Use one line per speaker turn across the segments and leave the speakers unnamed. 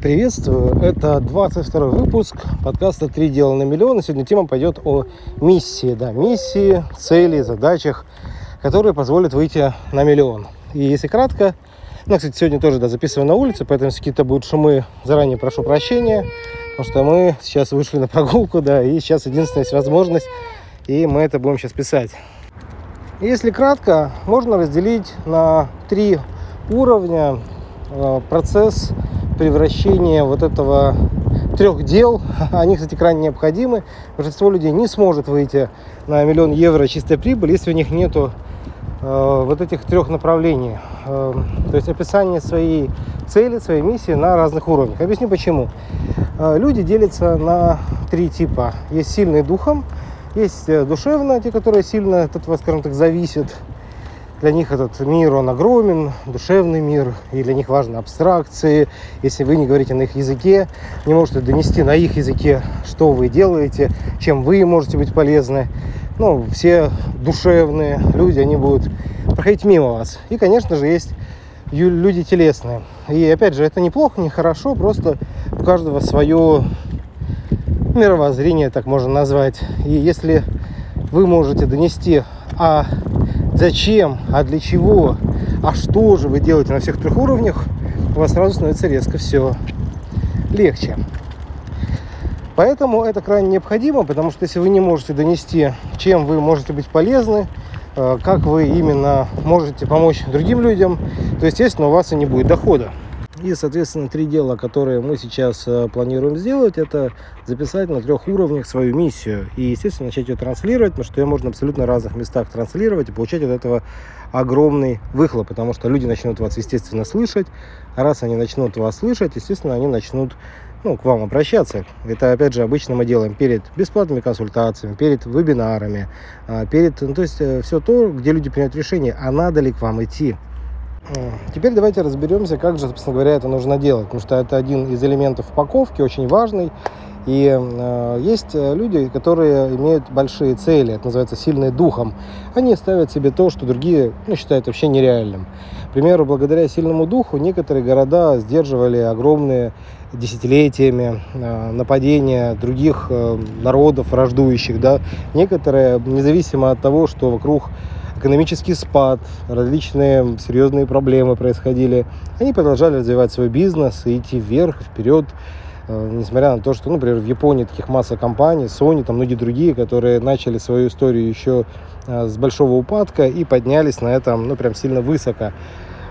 Приветствую, это 22 выпуск подкаста «Три дела на миллион». Сегодня тема пойдет о миссии, да, миссии, цели, задачах, которые позволят выйти на миллион. И если кратко, ну, кстати, сегодня тоже, да, записываю на улице, поэтому если какие-то будут шумы, заранее прошу прощения, потому что мы сейчас вышли на прогулку, да, и сейчас единственная есть возможность, и мы это будем сейчас писать. Если кратко, можно разделить на три уровня э, процесс превращения вот этого трех дел. Они, кстати, крайне необходимы. Большинство людей не сможет выйти на миллион евро чистой прибыли, если у них нету э, вот этих трех направлений. Э, то есть описание своей цели, своей миссии на разных уровнях. Объясню почему. Э, люди делятся на три типа. Есть сильные духом, есть э, душевно, те, которые сильно от этого, скажем так, зависят для них этот мир, он огромен, душевный мир, и для них важны абстракции. Если вы не говорите на их языке, не можете донести на их языке, что вы делаете, чем вы можете быть полезны. Ну, все душевные люди, они будут проходить мимо вас. И, конечно же, есть люди телесные. И, опять же, это неплохо, не хорошо, просто у каждого свое мировоззрение, так можно назвать. И если вы можете донести о зачем, а для чего, а что же вы делаете на всех трех уровнях, у вас сразу становится резко все легче. Поэтому это крайне необходимо, потому что если вы не можете донести, чем вы можете быть полезны, э, как вы именно можете помочь другим людям, то, естественно, у вас и не будет дохода. И, соответственно, три дела, которые мы сейчас э, планируем сделать, это записать на трех уровнях свою миссию. И, естественно, начать ее транслировать, потому что ее можно абсолютно в разных местах транслировать и получать от этого огромный выхлоп, потому что люди начнут вас, естественно, слышать. А раз они начнут вас слышать, естественно, они начнут ну, к вам обращаться. Это, опять же, обычно мы делаем перед бесплатными консультациями, перед вебинарами, а, перед, ну, то есть э, все то, где люди принимают решение, а надо ли к вам идти. Теперь давайте разберемся, как же, собственно говоря, это нужно делать, потому что это один из элементов упаковки, очень важный. И э, есть люди, которые имеют большие цели, это называется сильный духом. Они ставят себе то, что другие ну, считают вообще нереальным. К примеру, благодаря сильному духу некоторые города сдерживали огромные десятилетиями э, нападения других э, народов враждующих. Да? Некоторые, независимо от того, что вокруг экономический спад, различные серьезные проблемы происходили. Они продолжали развивать свой бизнес и идти вверх, вперед, э, несмотря на то, что, ну, например, в Японии таких масса компаний, Sony, там многие другие, которые начали свою историю еще э, с большого упадка и поднялись на этом, ну, прям сильно высоко.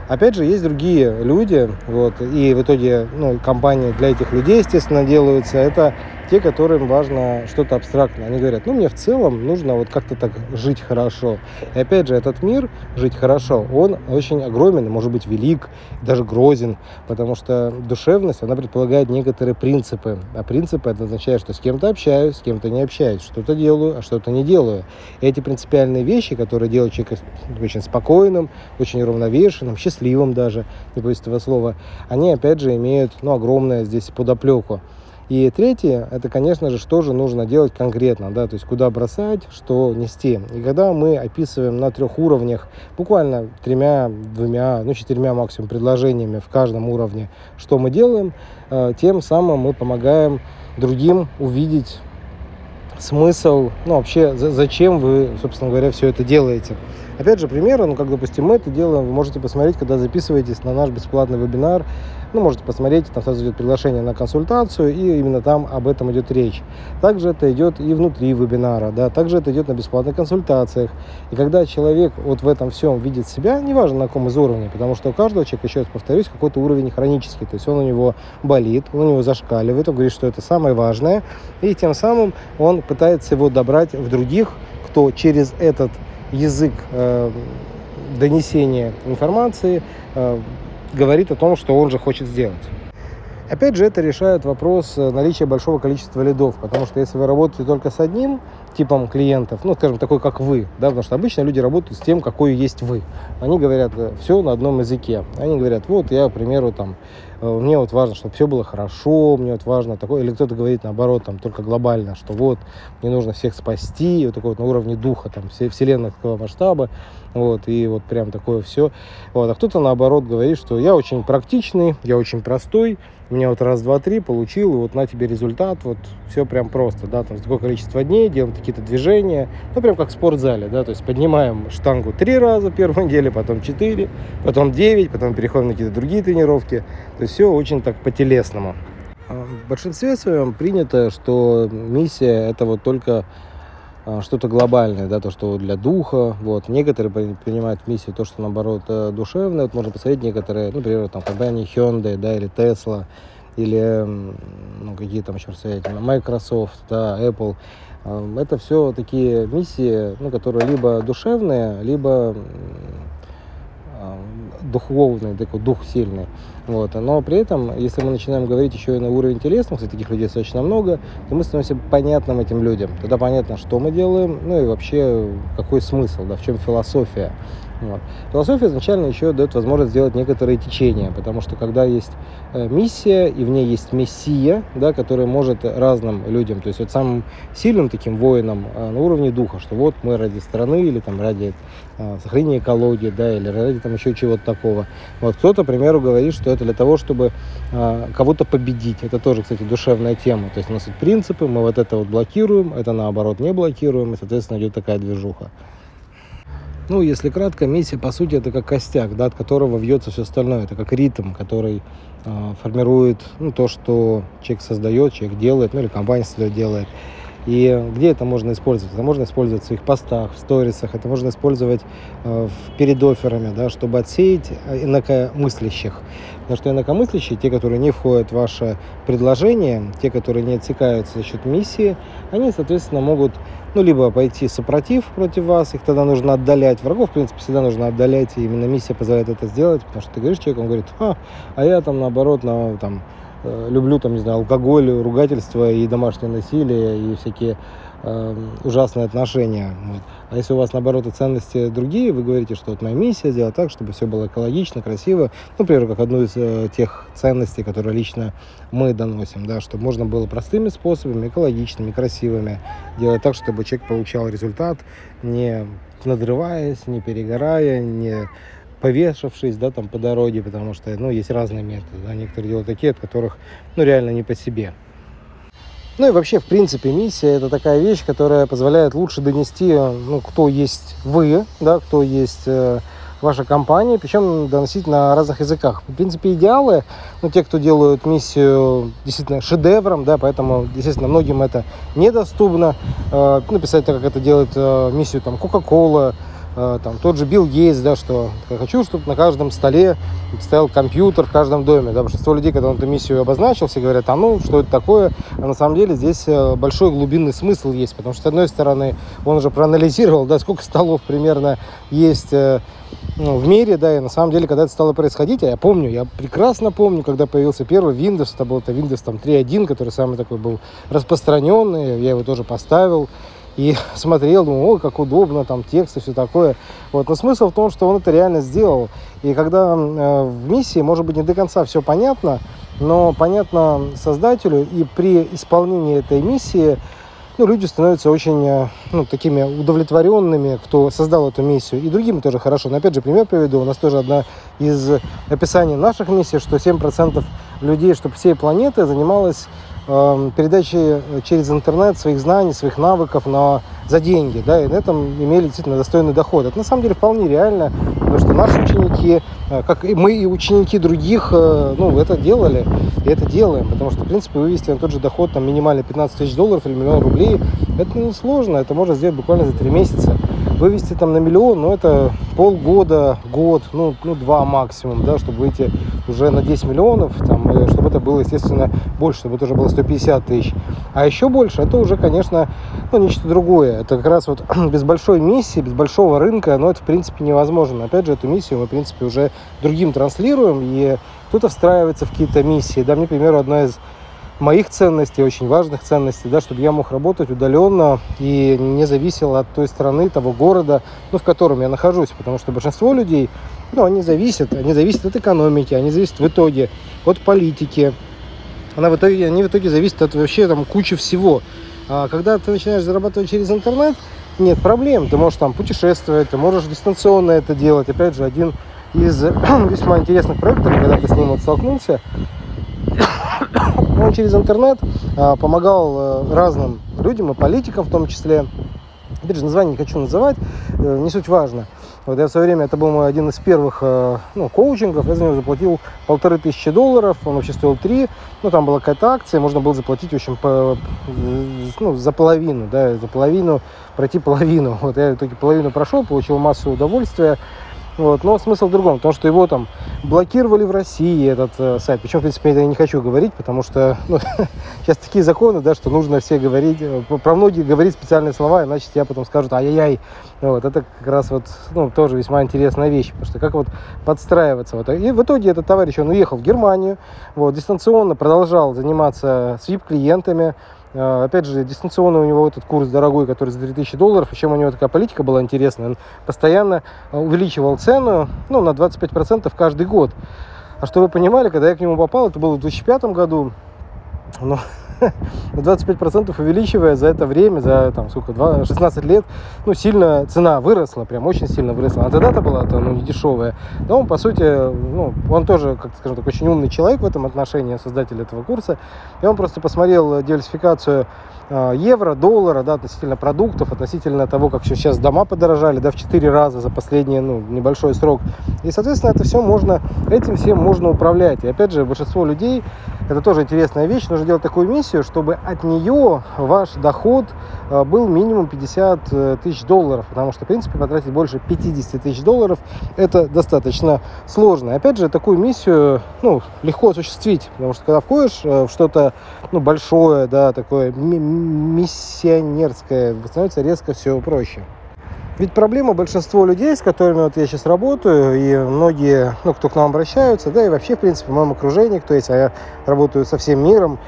Опять же, есть другие люди, вот, и в итоге, ну, компании для этих людей, естественно, делаются. Это те, которым важно что-то абстрактное. Они говорят, ну, мне в целом нужно вот как-то так жить хорошо. И опять же, этот мир, жить хорошо, он очень огромен, может быть велик, даже грозен, потому что душевность, она предполагает некоторые принципы. А принципы, это означает, что с кем-то общаюсь, с кем-то не общаюсь, что-то делаю, а что-то не делаю. И эти принципиальные вещи, которые делают человека очень спокойным, очень равновешенным, счастливым даже, не боюсь этого слова, они, опять же, имеют ну, огромное здесь подоплеку. И третье, это, конечно же, что же нужно делать конкретно, да, то есть куда бросать, что нести. И когда мы описываем на трех уровнях, буквально тремя, двумя, ну, четырьмя максимум предложениями в каждом уровне, что мы делаем, э, тем самым мы помогаем другим увидеть смысл, ну, вообще, зачем вы, собственно говоря, все это делаете. Опять же, примеры, ну, как, допустим, мы это делаем, вы можете посмотреть, когда записываетесь на наш бесплатный вебинар, ну, можете посмотреть, там сразу идет приглашение на консультацию, и именно там об этом идет речь. Также это идет и внутри вебинара, да, также это идет на бесплатных консультациях. И когда человек вот в этом всем видит себя, неважно на каком из уровней, потому что у каждого человека, еще раз повторюсь, какой-то уровень хронический, то есть он у него болит, он у него зашкаливает, он говорит, что это самое важное, и тем самым он пытается его добрать в других, кто через этот язык э, донесения информации э, говорит о том, что он же хочет сделать. Опять же, это решает вопрос э, наличия большого количества лидов, потому что если вы работаете только с одним, типом клиентов, ну, скажем, такой, как вы, да, потому что обычно люди работают с тем, какой есть вы. Они говорят э, все на одном языке. Они говорят, вот я, к примеру, там, э, мне вот важно, чтобы все было хорошо, мне вот важно такое, или кто-то говорит наоборот, там, только глобально, что вот, мне нужно всех спасти, вот такой вот на уровне духа, там, все вселенского масштаба, вот, и вот прям такое все. Вот, а кто-то наоборот говорит, что я очень практичный, я очень простой, меня вот раз, два, три получил, и вот на тебе результат, вот все прям просто, да, там такое количество дней, делаем какие-то движения, ну прям как в спортзале, да, то есть поднимаем штангу три раза первой неделе, потом четыре, потом девять, потом переходим на какие-то другие тренировки, то есть все очень так по-телесному. А в большинстве своем принято, что миссия это вот только а, что-то глобальное, да, то, что для духа, вот. Некоторые принимают миссию то, что, наоборот, э, душевное. Вот можно посмотреть некоторые, ну, например, там, компании Hyundai, да, или Tesla, или, ну, какие там еще сказать, Microsoft, да, Apple. Это все такие миссии, ну, которые либо душевные, либо духовный, такой дух сильный. Вот. Но при этом, если мы начинаем говорить еще и на уровень телесных, кстати, таких людей достаточно много, то мы становимся понятным этим людям. Тогда понятно, что мы делаем, ну и вообще какой смысл, да, в чем философия. Вот. Философия изначально еще дает возможность сделать некоторые течения, потому что когда есть э, миссия, и в ней есть мессия, да, который может разным людям, то есть вот самым сильным таким воинам э, на уровне духа, что вот мы ради страны или там ради э, сохранения экологии, да, или ради там еще чего-то такого. Вот кто-то, к примеру, говорит, что это для того, чтобы кого-то победить. Это тоже, кстати, душевная тема. То есть у нас вот принципы, мы вот это вот блокируем, это наоборот не блокируем, и, соответственно, идет такая движуха. Ну, если кратко, миссия, по сути, это как костяк, да, от которого вьется все остальное. Это как ритм, который э, формирует ну, то, что человек создает, человек делает, ну или компания создает, делает. И где это можно использовать? Это можно использовать в своих постах, в сторисах, это можно использовать э, перед офферами, да, чтобы отсеять инакомыслящих. Потому что инакомыслящие, те, которые не входят в ваше предложение, те, которые не отсекаются за счет миссии, они, соответственно, могут ну, либо пойти сопротив против вас, их тогда нужно отдалять. Врагов, в принципе, всегда нужно отдалять, и именно миссия позволяет это сделать, потому что ты говоришь человеку, он говорит, а, а я там, наоборот, на, там, Э, люблю там, не знаю, алкоголь, ругательство и домашнее насилие и всякие э, ужасные отношения. Вот. А если у вас, наоборот, и ценности другие, вы говорите, что вот моя миссия сделать так, чтобы все было экологично, красиво. Ну, например, как одну из э, тех ценностей, которые лично мы доносим, да, чтобы можно было простыми способами, экологичными, красивыми делать так, чтобы человек получал результат, не надрываясь, не перегорая, не повешавшись, да, там по дороге, потому что, ну, есть разные методы, да, некоторые делают такие, от которых, ну, реально не по себе. Ну и вообще, в принципе, миссия это такая вещь, которая позволяет лучше донести, ну, кто есть вы, да, кто есть э, ваша компания, причем доносить на разных языках. В принципе, идеалы, ну, те, кто делают миссию действительно шедевром, да, поэтому, естественно, многим это недоступно. Э, написать так, как это делает э, миссию там Coca-Cola, там тот же Билл Гейтс, да, что я хочу, чтобы на каждом столе стоял компьютер в каждом доме, да, большинство людей, когда он эту миссию обозначил, все говорят, а ну, что это такое, а на самом деле здесь э, большой глубинный смысл есть, потому что, с одной стороны, он уже проанализировал, да, сколько столов примерно есть э, ну, в мире, да, и на самом деле, когда это стало происходить, а я помню, я прекрасно помню, когда появился первый Windows, это был это Windows там 3.1, который самый такой был распространенный, я его тоже поставил, и смотрел, думал, ой, как удобно, там текст и все такое. Вот. Но смысл в том, что он это реально сделал. И когда э, в миссии, может быть, не до конца все понятно, но понятно создателю, и при исполнении этой миссии ну, люди становятся очень э, ну, такими удовлетворенными, кто создал эту миссию. И другим тоже хорошо. Но опять же, пример приведу. У нас тоже одна из описаний наших миссий, что 7% людей, чтобы всей планеты занималась передачи э, через интернет своих знаний, своих навыков на, за деньги, да, и на этом имели действительно достойный доход. Это на самом деле вполне реально, потому что наши ученики, э, как и мы и ученики других, э, ну, это делали, и это делаем, потому что, в принципе, вывести на тот же доход, там, минимально 15 тысяч долларов или миллион рублей, это не сложно, это можно сделать буквально за 3 месяца. Вывести там на миллион, ну, это полгода, год, ну, ну, два максимум, да, чтобы выйти уже на 10 миллионов, там, чтобы это было, естественно, больше, чтобы это уже было 150 тысяч. А еще больше, это уже, конечно, ну, нечто другое. Это как раз вот без большой миссии, без большого рынка, но это, в принципе, невозможно. Опять же, эту миссию мы, в принципе, уже другим транслируем, и кто-то встраивается в какие-то миссии. Да, мне, к примеру, одна из моих ценностей, очень важных ценностей, да, чтобы я мог работать удаленно и не зависел от той страны, того города, ну, в котором я нахожусь, потому что большинство людей, ну, они зависят, они зависят от экономики, они зависят в итоге от политики, она в итоге, они в итоге зависят от вообще там кучи всего. А когда ты начинаешь зарабатывать через интернет, нет проблем, ты можешь там путешествовать, ты можешь дистанционно это делать. Опять же, один из весьма интересных проектов, когда ты с ним вот столкнулся, через интернет а, помогал э, разным людям и политикам в том числе. Опять же, название не хочу называть, э, не суть важно. Вот я в свое время, это был мой один из первых э, ну, коучингов, я за него заплатил полторы тысячи долларов, он вообще стоил три, ну там была какая-то акция, можно было заплатить, в общем, по, ну, за половину, да, за половину, пройти половину. Вот я в итоге половину прошел, получил массу удовольствия, вот. Но смысл в другом, потому что его там блокировали в России, этот э, сайт. Причем, в принципе, я не хочу говорить, потому что ну, сейчас такие законы, да, что нужно все говорить, э, про многие говорить специальные слова, иначе тебя потом скажут ай-яй-яй. Вот. Это как раз вот, ну, тоже весьма интересная вещь, потому что как вот подстраиваться. Вот. И в итоге этот товарищ, он уехал в Германию, вот, дистанционно продолжал заниматься с VIP-клиентами, а, опять же, дистанционно у него этот курс дорогой, который за 3000 долларов. Причем у него такая политика была интересная. Он постоянно а, увеличивал цену ну, на 25% каждый год. А что вы понимали, когда я к нему попал, это было в 2005 году, но на 25% увеличивая за это время, за там, сколько, 2, 16 лет, ну, сильно цена выросла, прям очень сильно выросла. А тогда-то была -то, ну, не дешевая. Но он, по сути, ну, он тоже, как скажем так, очень умный человек в этом отношении, создатель этого курса. И он просто посмотрел диверсификацию а, евро, доллара, да, относительно продуктов, относительно того, как сейчас дома подорожали, да, в 4 раза за последний, ну, небольшой срок. И, соответственно, это все можно, этим всем можно управлять. И, опять же, большинство людей, это тоже интересная вещь, нужно делать такую миссию, чтобы от нее ваш доход а, был минимум 50 э, тысяч долларов, потому что, в принципе, потратить больше 50 тысяч долларов это достаточно сложно. Опять же, такую миссию, ну, легко осуществить, потому что, когда входишь э, в что-то, ну, большое, да, такое миссионерское, становится резко все проще. Ведь проблема большинства людей, с которыми вот я сейчас работаю, и многие, ну, кто к нам обращаются, да и вообще, в принципе, в моем окружении, кто есть, а я работаю со всем миром,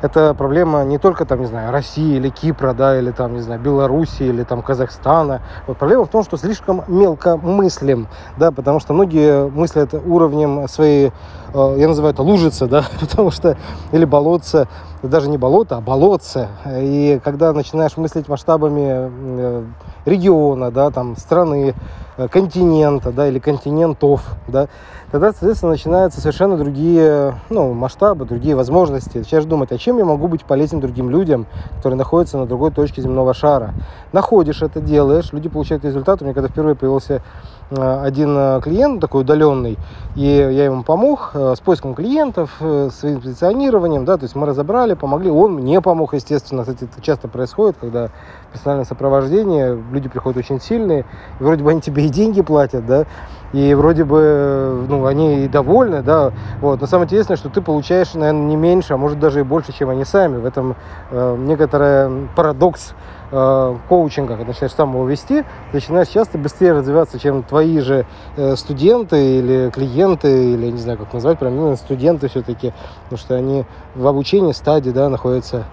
это проблема не только там, не знаю, России или Кипра, да, или там, не знаю, Беларуси или там Казахстана. Вот проблема в том, что слишком мелко мыслим, да, потому что многие мыслят уровнем своей, э, я называю это лужица, да, потому что, или болотца, даже не болото, а болотце. И когда начинаешь мыслить масштабами э, региона, да, там, страны, э, континента, да, или континентов, да, тогда, соответственно, начинаются совершенно другие, ну, масштабы, другие возможности. Начинаешь думать, а чем я могу быть полезен другим людям, которые находятся на другой точке земного шара. Находишь это, делаешь, люди получают результат. У меня когда впервые появился Э, один э, клиент такой удаленный, и я ему помог э, с поиском клиентов, своим позиционированием, да, то есть мы разобрали, помогли, он мне помог, естественно, кстати, это часто происходит, когда персональное сопровождение, люди приходят очень сильные, и вроде бы они тебе и деньги платят, да, и вроде бы, ну, они и довольны, да, вот, но самое интересное, что ты получаешь, наверное, не меньше, а может даже и больше, чем они сами, в этом э, некоторый парадокс э, коучинга, когда начинаешь сам его вести, начинаешь часто быстрее развиваться, чем твои же э, студенты или клиенты, или не знаю, как назвать, прям ну, студенты все-таки, потому что они в обучении стадии, да, находятся.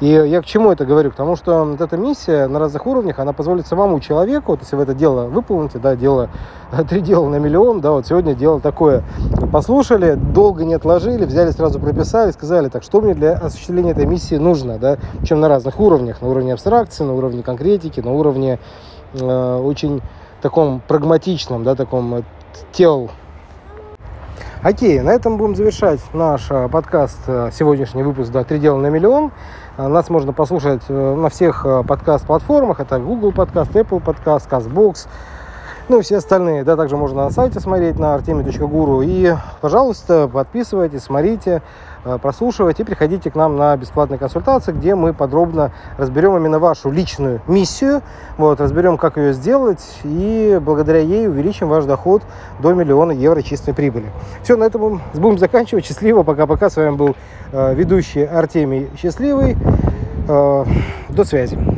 И я к чему это говорю? К тому, что вот эта миссия на разных уровнях, она позволит самому человеку, вот если вы это дело выполните, да, дело, три дела на миллион, да, вот сегодня дело такое. Послушали, долго не отложили, взяли, сразу прописали, сказали, так, что мне для осуществления этой миссии нужно, да, чем на разных уровнях, на уровне абстракции, на уровне конкретики, на уровне э, очень таком прагматичном, да, таком э, тел Окей, на этом будем завершать наш э, подкаст, э, сегодняшний выпуск да, «Три дела на миллион». Нас можно послушать на всех подкаст-платформах. Это Google подкаст, Apple подкаст, CastBox, ну и все остальные. Да, также можно на сайте смотреть на artemi.guru. И, пожалуйста, подписывайтесь, смотрите. Э, прослушивайте и приходите к нам на бесплатные консультации, где мы подробно разберем именно вашу личную миссию, вот, разберем, как ее сделать, и благодаря ей увеличим ваш доход до миллиона евро чистой прибыли. Все, на этом будем заканчивать. Счастливо, пока-пока. С вами был э, ведущий Артемий Счастливый. Э, до связи.